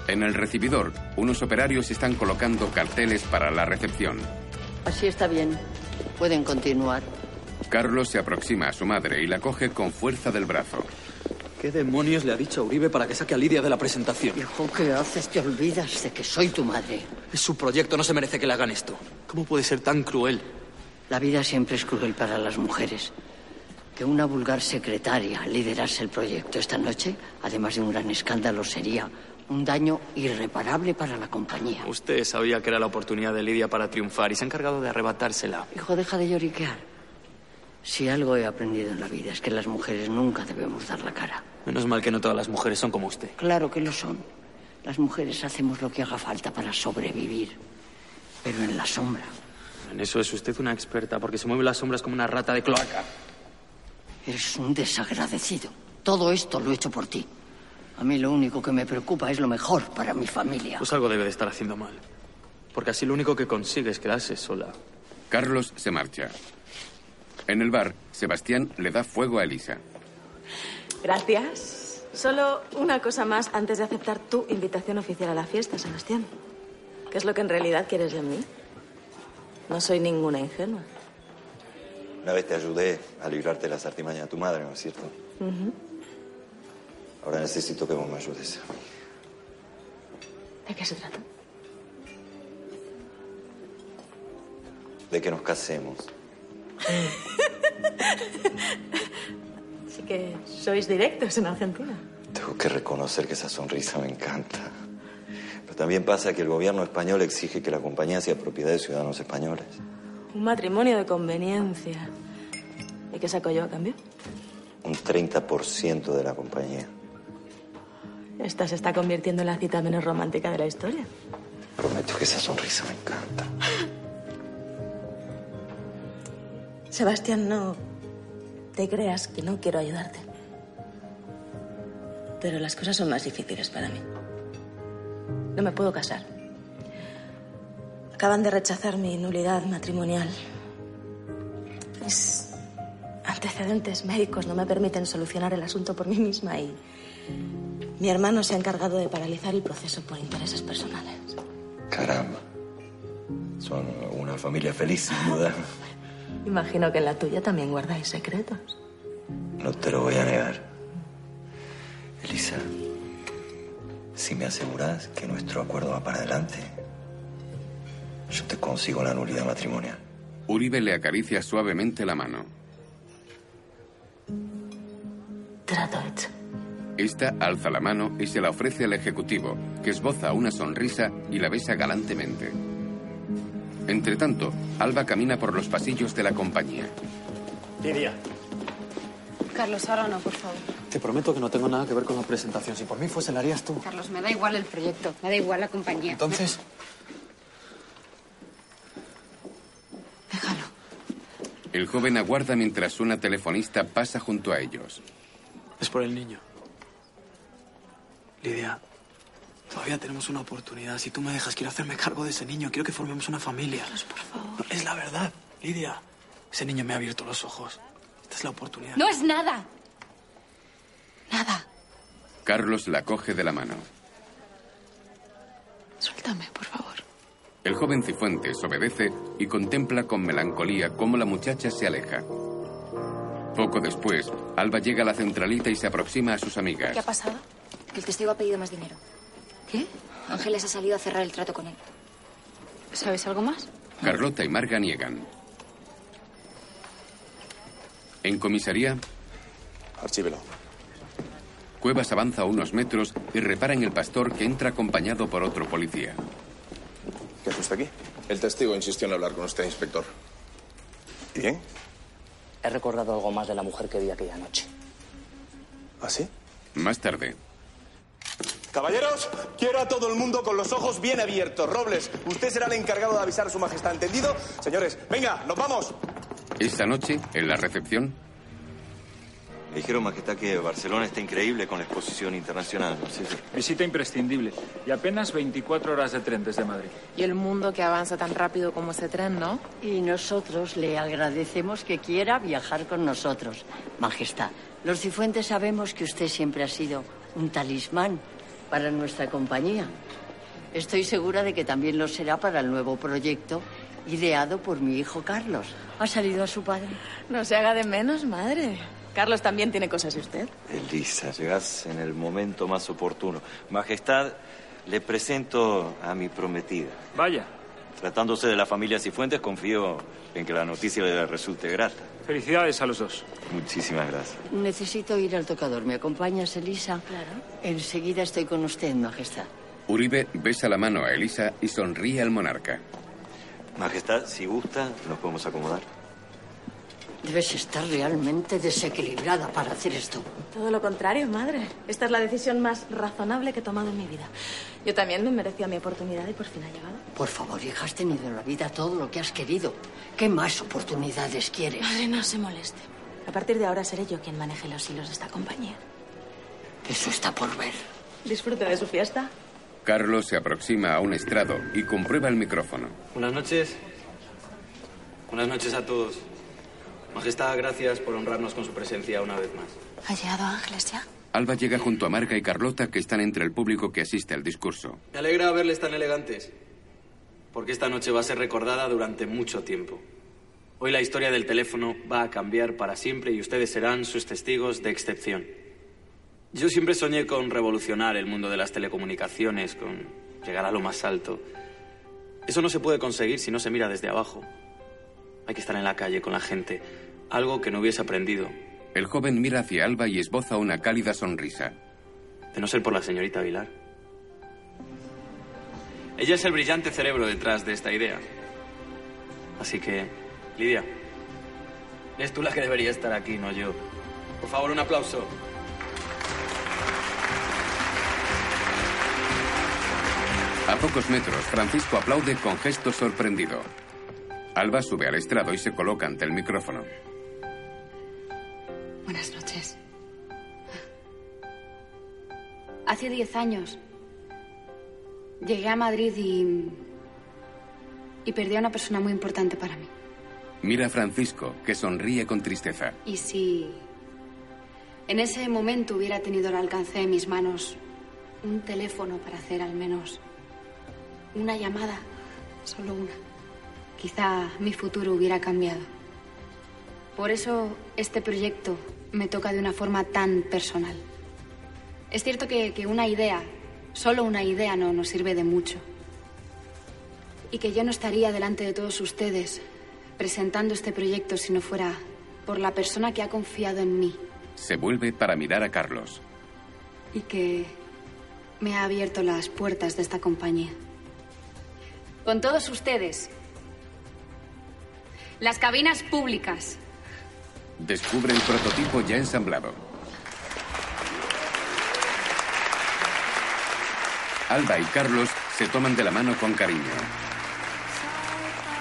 S1: En el recibidor, unos operarios están colocando carteles para la recepción.
S7: Así está bien. Pueden continuar.
S1: Carlos se aproxima a su madre y la coge con fuerza del brazo.
S8: ¿Qué demonios le ha dicho a Uribe para que saque a Lidia de la presentación?
S7: Hijo, ¿qué haces? Te olvidas de que soy tu madre.
S8: Es su proyecto, no se merece que le hagan esto. ¿Cómo puede ser tan cruel?
S7: La vida siempre es cruel para las mujeres. Que una vulgar secretaria liderase el proyecto esta noche, además de un gran escándalo, sería un daño irreparable para la compañía.
S8: Usted sabía que era la oportunidad de Lidia para triunfar y se ha encargado de arrebatársela.
S7: Hijo, deja de lloriquear. Si algo he aprendido en la vida es que las mujeres nunca debemos dar la cara.
S8: Menos mal que no todas las mujeres son como usted.
S7: Claro que lo son. Las mujeres hacemos lo que haga falta para sobrevivir. Pero en la sombra.
S8: En eso es usted una experta, porque se mueve las sombras como una rata de cloaca.
S7: Eres un desagradecido. Todo esto lo he hecho por ti. A mí lo único que me preocupa es lo mejor para mi familia.
S8: Pues algo debe de estar haciendo mal. Porque así lo único que consigue es quedarse sola.
S1: Carlos se marcha. En el bar, Sebastián le da fuego a Elisa.
S25: Gracias. Solo una cosa más antes de aceptar tu invitación oficial a la fiesta, Sebastián. ¿Qué es lo que en realidad quieres de mí? No soy ninguna ingenua.
S6: Una vez te ayudé a librarte de las artimañas de tu madre, ¿no es cierto? Ahora necesito que vos me ayudes.
S25: ¿De qué se trata?
S6: De que nos casemos.
S25: Así que sois directos en Argentina.
S6: Tengo que reconocer que esa sonrisa me encanta. Pero también pasa que el gobierno español exige que la compañía sea propiedad de ciudadanos españoles.
S25: Un matrimonio de conveniencia. ¿Y qué saco yo a cambio?
S6: Un 30% de la compañía.
S25: Esta se está convirtiendo en la cita menos romántica de la historia.
S6: Prometo que esa sonrisa me encanta.
S25: Sebastián, no te creas que no quiero ayudarte. Pero las cosas son más difíciles para mí. No me puedo casar. Acaban de rechazar mi nulidad matrimonial. Mis antecedentes médicos no me permiten solucionar el asunto por mí misma y mi hermano se ha encargado de paralizar el proceso por intereses personales.
S6: Caramba. Son una familia feliz, sin duda.
S25: Imagino que en la tuya también guardáis secretos.
S6: No te lo voy a negar. Elisa, si me aseguras que nuestro acuerdo va para adelante, Yo te consigo la nulidad matrimonial.
S1: Uribe le acaricia suavemente la mano.
S7: Trato hecho.
S1: Esta alza la mano y se la ofrece al ejecutivo, que esboza una sonrisa y la besa galantemente. Entretanto, Alba camina por los pasillos de la compañía.
S8: Lidia,
S4: Carlos, ahora no, por favor.
S8: te prometo que no tengo nada que ver con la presentación. Si por mí fuese, la harías tú.
S4: Carlos, me da igual el proyecto, me da igual la compañía.
S8: Entonces,
S1: El joven aguarda mientras una telefonista pasa junto a ellos.
S8: es por el niño. Lidia, todavía tenemos una oportunidad. Si tú me dejas, quiero hacerme cargo de ese niño. Quiero que formemos una familia. por favor. es la verdad, Lidia. Ese niño me ha abierto los ojos. Esta es la oportunidad.
S4: No es nada. Nada.
S1: Carlos la coge de la mano.
S19: Suéltame, por favor.
S1: El joven Cifuentes obedece y contempla con melancolía cómo la muchacha se aleja. Poco después, Alba llega a la centralita y se aproxima a sus amigas.
S12: ¿Qué ha pasado? Que el testigo ha pedido más dinero.
S4: ¿Qué?
S12: Ángeles ha salido a cerrar el trato con él.
S4: ¿Sabes algo más?
S1: Carlota y Marga niegan. En comisaría,
S3: Archívelo.
S1: Cuevas avanza unos metros y repara en el pastor que entra acompañado por otro policía.
S3: ¿Qué hace usted aquí? El testigo insistió en hablar con usted, inspector. ¿Y bien?
S13: He recordado algo más de la mujer que vi aquella noche.
S3: ¿Ah, sí?
S1: Más tarde,
S9: Caballeros, quiero a todo el mundo con los ojos bien abiertos. Robles, usted será el encargado de avisar a su majestad, ¿entendido? Señores, venga, nos vamos.
S1: esta noche, en la recepción,
S6: Me dijeron, Majestad, que Barcelona está increíble con la exposición internacional. Sí, sí.
S26: Visita imprescindible. Y apenas 24 horas de tren desde Madrid.
S25: Y el mundo que avanza tan rápido como ese tren, ¿no?
S7: Y nosotros le agradecemos que quiera viajar con nosotros. Majestad, los Cifuentes sabemos que usted siempre ha sido un talismán para nuestra compañía. Estoy segura de que también lo será para el nuevo proyecto ideado por mi hijo Carlos. ¿Ha salido a su padre?
S25: No se haga de menos, madre. Carlos también tiene cosas de usted.
S6: Elisa, llegás en el momento más oportuno. Majestad, le presento a mi prometida.
S26: Vaya,
S6: Tratándose de la familia Cifuentes, confío en que la noticia le resulte grata.
S26: felicidades a los dos.
S6: Muchísimas gracias.
S7: Necesito ir al tocador. ¿Me acompañas, Elisa? Claro. Enseguida estoy con usted, Majestad.
S1: Uribe besa la mano a Elisa y sonríe al monarca.
S6: Majestad, si gusta, nos podemos acomodar.
S7: Debes estar realmente desequilibrada para hacer esto.
S25: Todo lo contrario, madre. Esta es la decisión más razonable que he tomado en mi vida. Yo también me merecía mi oportunidad y por fin ha llegado.
S7: Por favor, hija, has tenido en la vida todo lo que has querido. ¿Qué más oportunidades quieres?
S25: Madre, no se moleste. A partir de ahora seré yo quien maneje los hilos de esta compañía.
S7: Eso está por ver.
S25: Disfrute de su fiesta.
S1: Carlos se aproxima a un estrado y comprueba el micrófono.
S8: Buenas noches. Buenas noches a todos. Majestad, gracias por honrarnos con su presencia una vez más.
S4: ¿Ha llegado Ángeles ya?
S1: Alba llega junto a Marga y Carlota que están entre el público que asiste al discurso.
S8: Me alegra verles tan elegantes, porque esta noche va a ser recordada durante mucho tiempo. Hoy la historia del teléfono va a cambiar para siempre y ustedes serán sus testigos de excepción. Yo siempre soñé con revolucionar el mundo de las telecomunicaciones, con llegar a lo más alto. Eso no se puede conseguir si no se mira desde abajo. Hay que estar en la calle con la gente, algo que no hubiese aprendido.
S1: El joven mira hacia Alba y esboza una cálida sonrisa.
S8: De no ser por la señorita Vilar. Ella es el brillante cerebro detrás de esta idea. Así que, Lidia, es tú la que debería estar aquí, no yo. Por favor, un aplauso.
S1: A pocos metros, Francisco aplaude con gesto sorprendido. Alba sube al estrado y se coloca ante el micrófono.
S4: Buenas noches. Hace diez años llegué a Madrid y. y perdí a una persona muy importante para mí.
S1: Mira a Francisco, que sonríe con tristeza.
S4: Y si en ese momento hubiera tenido al alcance de mis manos un teléfono para hacer al menos una llamada, solo una, quizá mi futuro hubiera cambiado. Por eso este proyecto me toca de una forma tan personal. Es cierto que, que una idea, solo una idea, no nos sirve de mucho. Y que yo no estaría delante de todos ustedes presentando este proyecto si no fuera por la persona que ha confiado en mí
S1: Se vuelve para mirar a Carlos.
S4: y que me ha abierto las puertas de esta compañía. Con todos ustedes, las cabinas públicas.
S1: Descubre el prototipo ya ensamblado. Alba y Carlos se toman de la mano con cariño.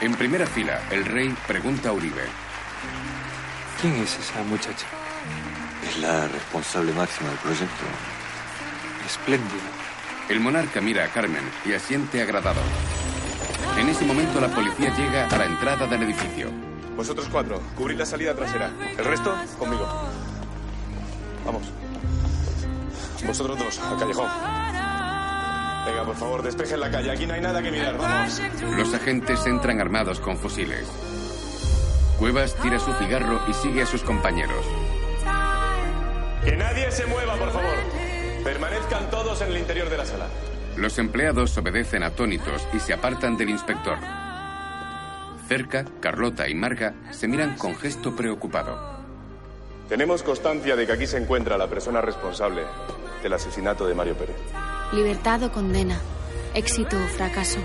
S1: En primera fila, el rey pregunta a Uribe.
S24: ¿Quién es esa muchacha?
S6: Es la responsable máxima del proyecto.
S24: Espléndida.
S1: El monarca mira a Carmen y asiente agradado. En ese momento la policía llega a la entrada del edificio.
S9: Vosotros cuatro, cubrid la salida trasera. El resto, conmigo. Vamos. Vosotros dos, al callejón. Venga, por favor, despejen la calle. Aquí no hay nada que mirar. Vamos.
S1: Los agentes entran armados con fusiles. Cuevas tira su cigarro y sigue a sus compañeros.
S9: Que nadie se mueva, por favor. Permanezcan todos en el interior de la sala.
S1: Los empleados obedecen atónitos y se apartan del inspector. Cerca, Carlota y Marga se miran con gesto preocupado.
S9: Tenemos constancia de que aquí se encuentra la persona responsable del asesinato de Mario Pérez.
S4: Libertad o condena, éxito o fracaso.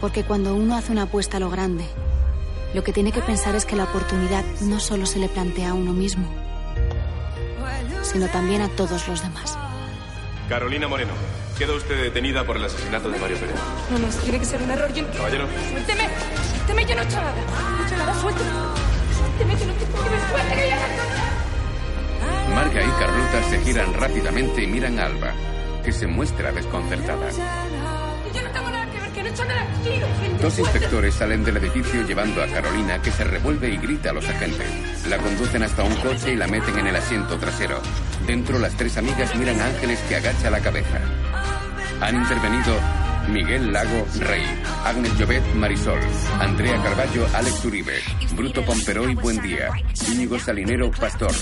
S4: Porque cuando uno hace una apuesta a lo grande, lo que tiene que pensar es que la oportunidad no solo se le plantea a uno mismo, sino también a todos los demás.
S9: Carolina Moreno, queda usted detenida por el asesinato de Mario Pérez.
S19: No, no, tiene que ser un error. Yo no-
S9: Caballero.
S19: Suélteme. Suélteme, yo no he hecho nada. No he hecho nada, suélteme. Suélteme, que no quiero que me suelte, que ya
S1: Marga y Carlota se giran rápidamente y miran a Alba, que se muestra desconcertada.
S19: Yo no tengo nada que ver, que no he hecho nada. Sí, gente,
S1: Dos inspectores salen del edificio llevando a Carolina, que se revuelve y grita a los agentes. La conducen hasta un coche y la meten en el asiento trasero. Dentro, las tres amigas miran a Ángeles que agacha la cabeza. Han intervenido Miguel Lago Rey, Agnes Llobet Marisol, Andrea Carballo Alex Uribe, Bruto Pomperoy Buendía, Íñigo Salinero Pastor,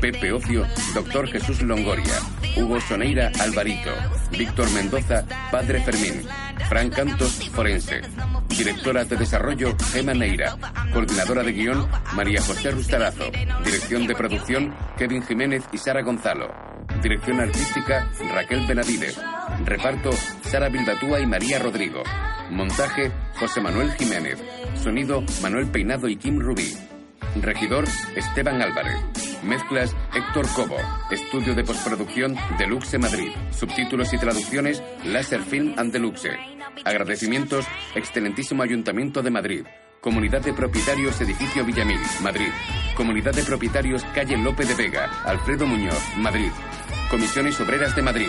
S1: Pepe Ocio Doctor Jesús Longoria, Hugo Soneira Alvarito, Víctor Mendoza Padre Fermín, Fran Cantos Forense, Directora de Desarrollo Gema Neira, Coordinadora de Guión María José Rustarazo, Dirección de Producción Kevin Jiménez y Sara Gonzalo, Dirección Artística Raquel Benavides, Reparto Sara Bilbatúa y María Rodrigo, Montaje José Manuel Jiménez, Sonido Manuel Peinado y Kim Rubí, Regidor Esteban Álvarez. Mezclas Héctor Cobo. Estudio de postproducción Deluxe Madrid. Subtítulos y traducciones Láser Film and Deluxe. Agradecimientos Excelentísimo Ayuntamiento de Madrid. Comunidad de Propietarios Edificio Villamil, Madrid. Comunidad de Propietarios Calle Lope de Vega, Alfredo Muñoz, Madrid. Comisiones Obreras de Madrid.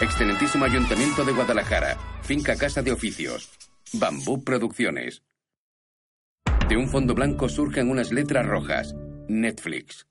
S1: Excelentísimo Ayuntamiento de Guadalajara. Finca Casa de Oficios. Bambú Producciones. De un fondo blanco surgen unas letras rojas. Netflix.